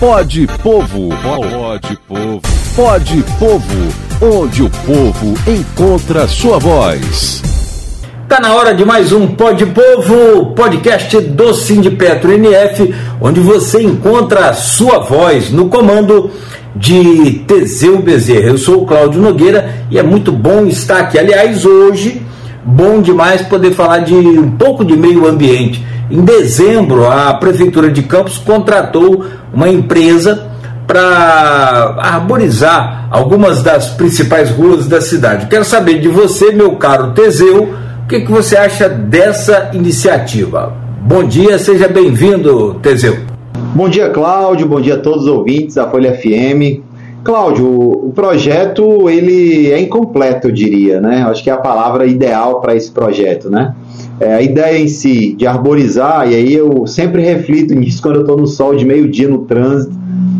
Pode Povo. Pode Povo. Pode Povo. Onde o povo encontra sua voz. Tá na hora de mais um Pode Povo, podcast do Sindipetro NF, onde você encontra a sua voz no comando de Teseu Bezerra. Eu sou o Cláudio Nogueira e é muito bom estar aqui. Aliás, hoje, bom demais poder falar de um pouco de meio ambiente. Em dezembro, a Prefeitura de Campos contratou uma empresa para arborizar algumas das principais ruas da cidade. Quero saber de você, meu caro Teseu, o que, que você acha dessa iniciativa? Bom dia, seja bem-vindo, Teseu. Bom dia, Cláudio. Bom dia a todos os ouvintes da Folha FM. Cláudio, o projeto ele é incompleto, eu diria, né? Acho que é a palavra ideal para esse projeto, né? É, a ideia em si de arborizar, e aí eu sempre reflito nisso quando eu estou no sol de meio-dia no trânsito.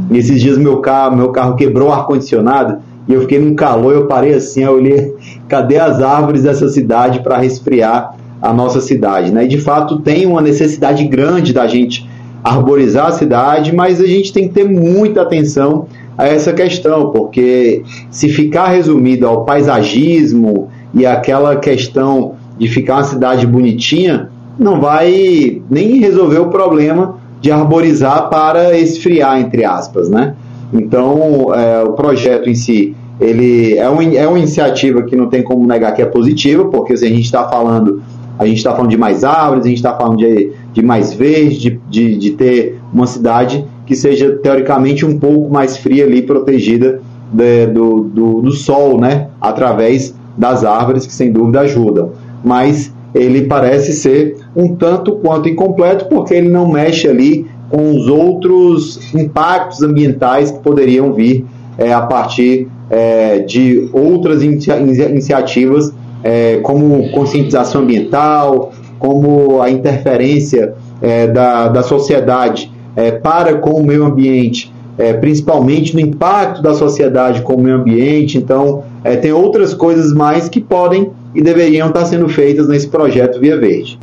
Nesses dias meu carro, meu carro quebrou o ar-condicionado e eu fiquei num calor, eu parei assim, eu olhei, cadê as árvores dessa cidade para resfriar a nossa cidade, né? E de fato tem uma necessidade grande da gente arborizar a cidade, mas a gente tem que ter muita atenção a essa questão, porque se ficar resumido ao paisagismo e aquela questão de ficar uma cidade bonitinha, não vai nem resolver o problema de arborizar para esfriar, entre aspas, né? Então, é, o projeto em si, ele é, um, é uma iniciativa que não tem como negar que é positiva, porque se a gente está falando, a gente está falando de mais árvores, a gente está falando de, de mais verde, de, de, de ter uma cidade que seja teoricamente um pouco mais fria ali, protegida de, do, do, do sol, né? Através das árvores, que sem dúvida ajudam mas ele parece ser um tanto quanto incompleto porque ele não mexe ali com os outros impactos ambientais que poderiam vir é, a partir é, de outras inicia iniciativas, é, como conscientização ambiental, como a interferência é, da, da sociedade é, para com o meio ambiente, é, principalmente no impacto da sociedade com o meio ambiente. Então, tem outras coisas mais que podem e deveriam estar sendo feitas nesse projeto Via Verde.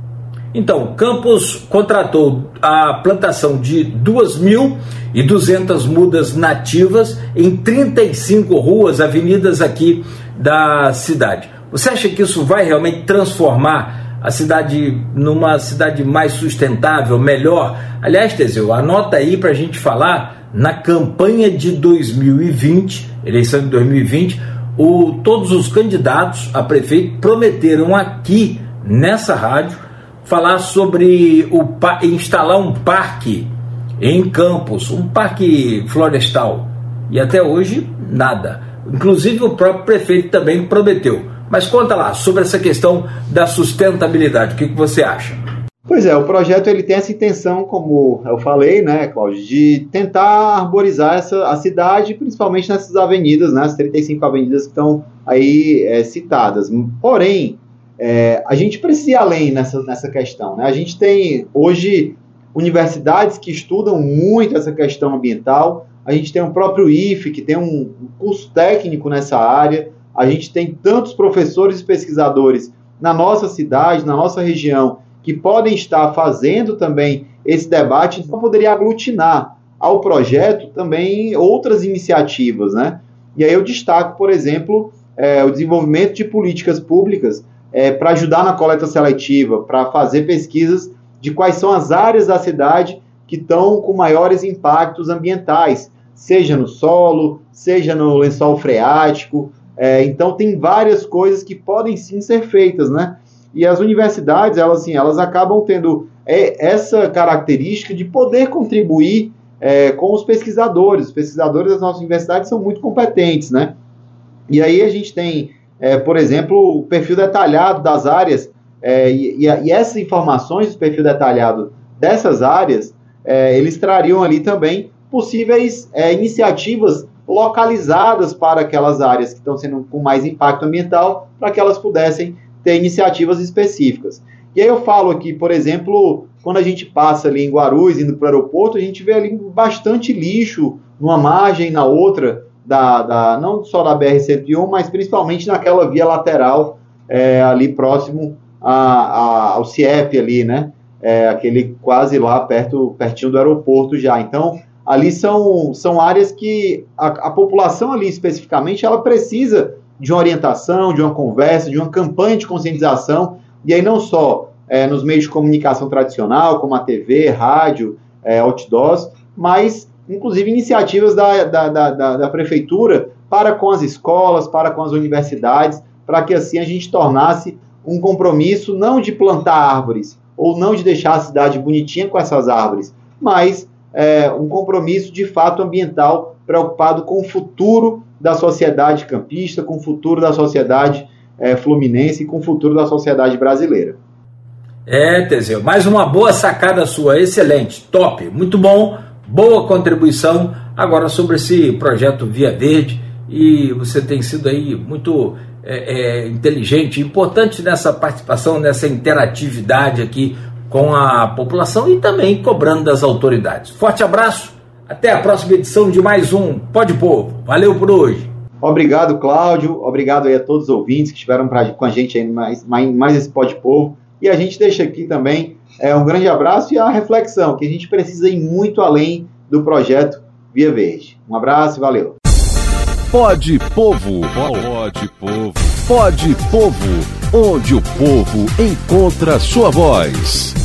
Então, Campos contratou a plantação de 2.200 mudas nativas em 35 ruas, avenidas aqui da cidade. Você acha que isso vai realmente transformar a cidade numa cidade mais sustentável, melhor? Aliás, Teseu, anota aí para a gente falar na campanha de 2020, eleição de 2020, o, todos os candidatos a prefeito prometeram aqui nessa rádio falar sobre o, instalar um parque em Campos, um parque florestal. E até hoje, nada. Inclusive o próprio prefeito também prometeu. Mas conta lá sobre essa questão da sustentabilidade. O que, que você acha? Pois é, o projeto ele tem essa intenção, como eu falei, né, Cláudio, de tentar arborizar essa, a cidade, principalmente nessas avenidas, né, as 35 avenidas que estão aí é, citadas. Porém, é, a gente precisa ir além nessa, nessa questão. Né? A gente tem hoje universidades que estudam muito essa questão ambiental, a gente tem o próprio IFE, que tem um curso técnico nessa área, a gente tem tantos professores e pesquisadores na nossa cidade, na nossa região, que podem estar fazendo também esse debate, então poderia aglutinar ao projeto também outras iniciativas, né? E aí eu destaco, por exemplo, é, o desenvolvimento de políticas públicas é, para ajudar na coleta seletiva, para fazer pesquisas de quais são as áreas da cidade que estão com maiores impactos ambientais, seja no solo, seja no lençol freático. É, então tem várias coisas que podem sim ser feitas, né? E as universidades, elas, assim, elas acabam tendo é, essa característica de poder contribuir é, com os pesquisadores. Os pesquisadores das nossas universidades são muito competentes, né? E aí a gente tem, é, por exemplo, o perfil detalhado das áreas, é, e, e, essas informações do perfil detalhado dessas áreas, eles trariam ali também possíveis iniciativas localizadas para aquelas áreas que estão sendo com mais impacto ambiental, para que elas pudessem ter iniciativas específicas. E aí eu falo aqui, por exemplo, quando a gente passa ali em Guarulhos, indo para o aeroporto, a gente vê ali bastante lixo numa margem, na outra, da, da não só da BR-101, mas principalmente naquela via lateral é, ali próximo a, a, ao CIEP ali, né? É, aquele quase lá perto, pertinho do aeroporto já. Então, ali são, são áreas que a, a população ali especificamente ela precisa de uma orientação, de uma conversa, de uma campanha de conscientização, e aí não só é, nos meios de comunicação tradicional, como a TV, rádio, é, outdoors, mas inclusive iniciativas da, da, da, da, prefeitura para com as escolas, para com as universidades, para que assim a gente tornasse um compromisso não de plantar árvores ou não de deixar a cidade bonitinha com essas árvores, mas é, um compromisso de fato ambiental preocupado com o futuro da sociedade campista, com o futuro da sociedade é, fluminense e com o futuro da sociedade brasileira. É, Teseu, mais uma boa sacada sua, excelente, top, muito bom, boa contribuição. Agora sobre esse projeto Via Verde, e você tem sido aí muito é, é, inteligente, importante nessa participação, nessa interatividade aqui com a população e também cobrando das autoridades. Forte abraço, até a próxima edição de mais um Pode Povo. Valeu por hoje. Obrigado, Cláudio. Obrigado aí a todos os ouvintes que estiveram pra, com a gente aí mais, mais, mais esse Pode Povo. E a gente deixa aqui também é, um grande abraço e a reflexão, que a gente precisa ir muito além do projeto Via Verde. Um abraço e valeu. Pode Povo, pode Povo, pode Povo, onde o povo encontra sua voz.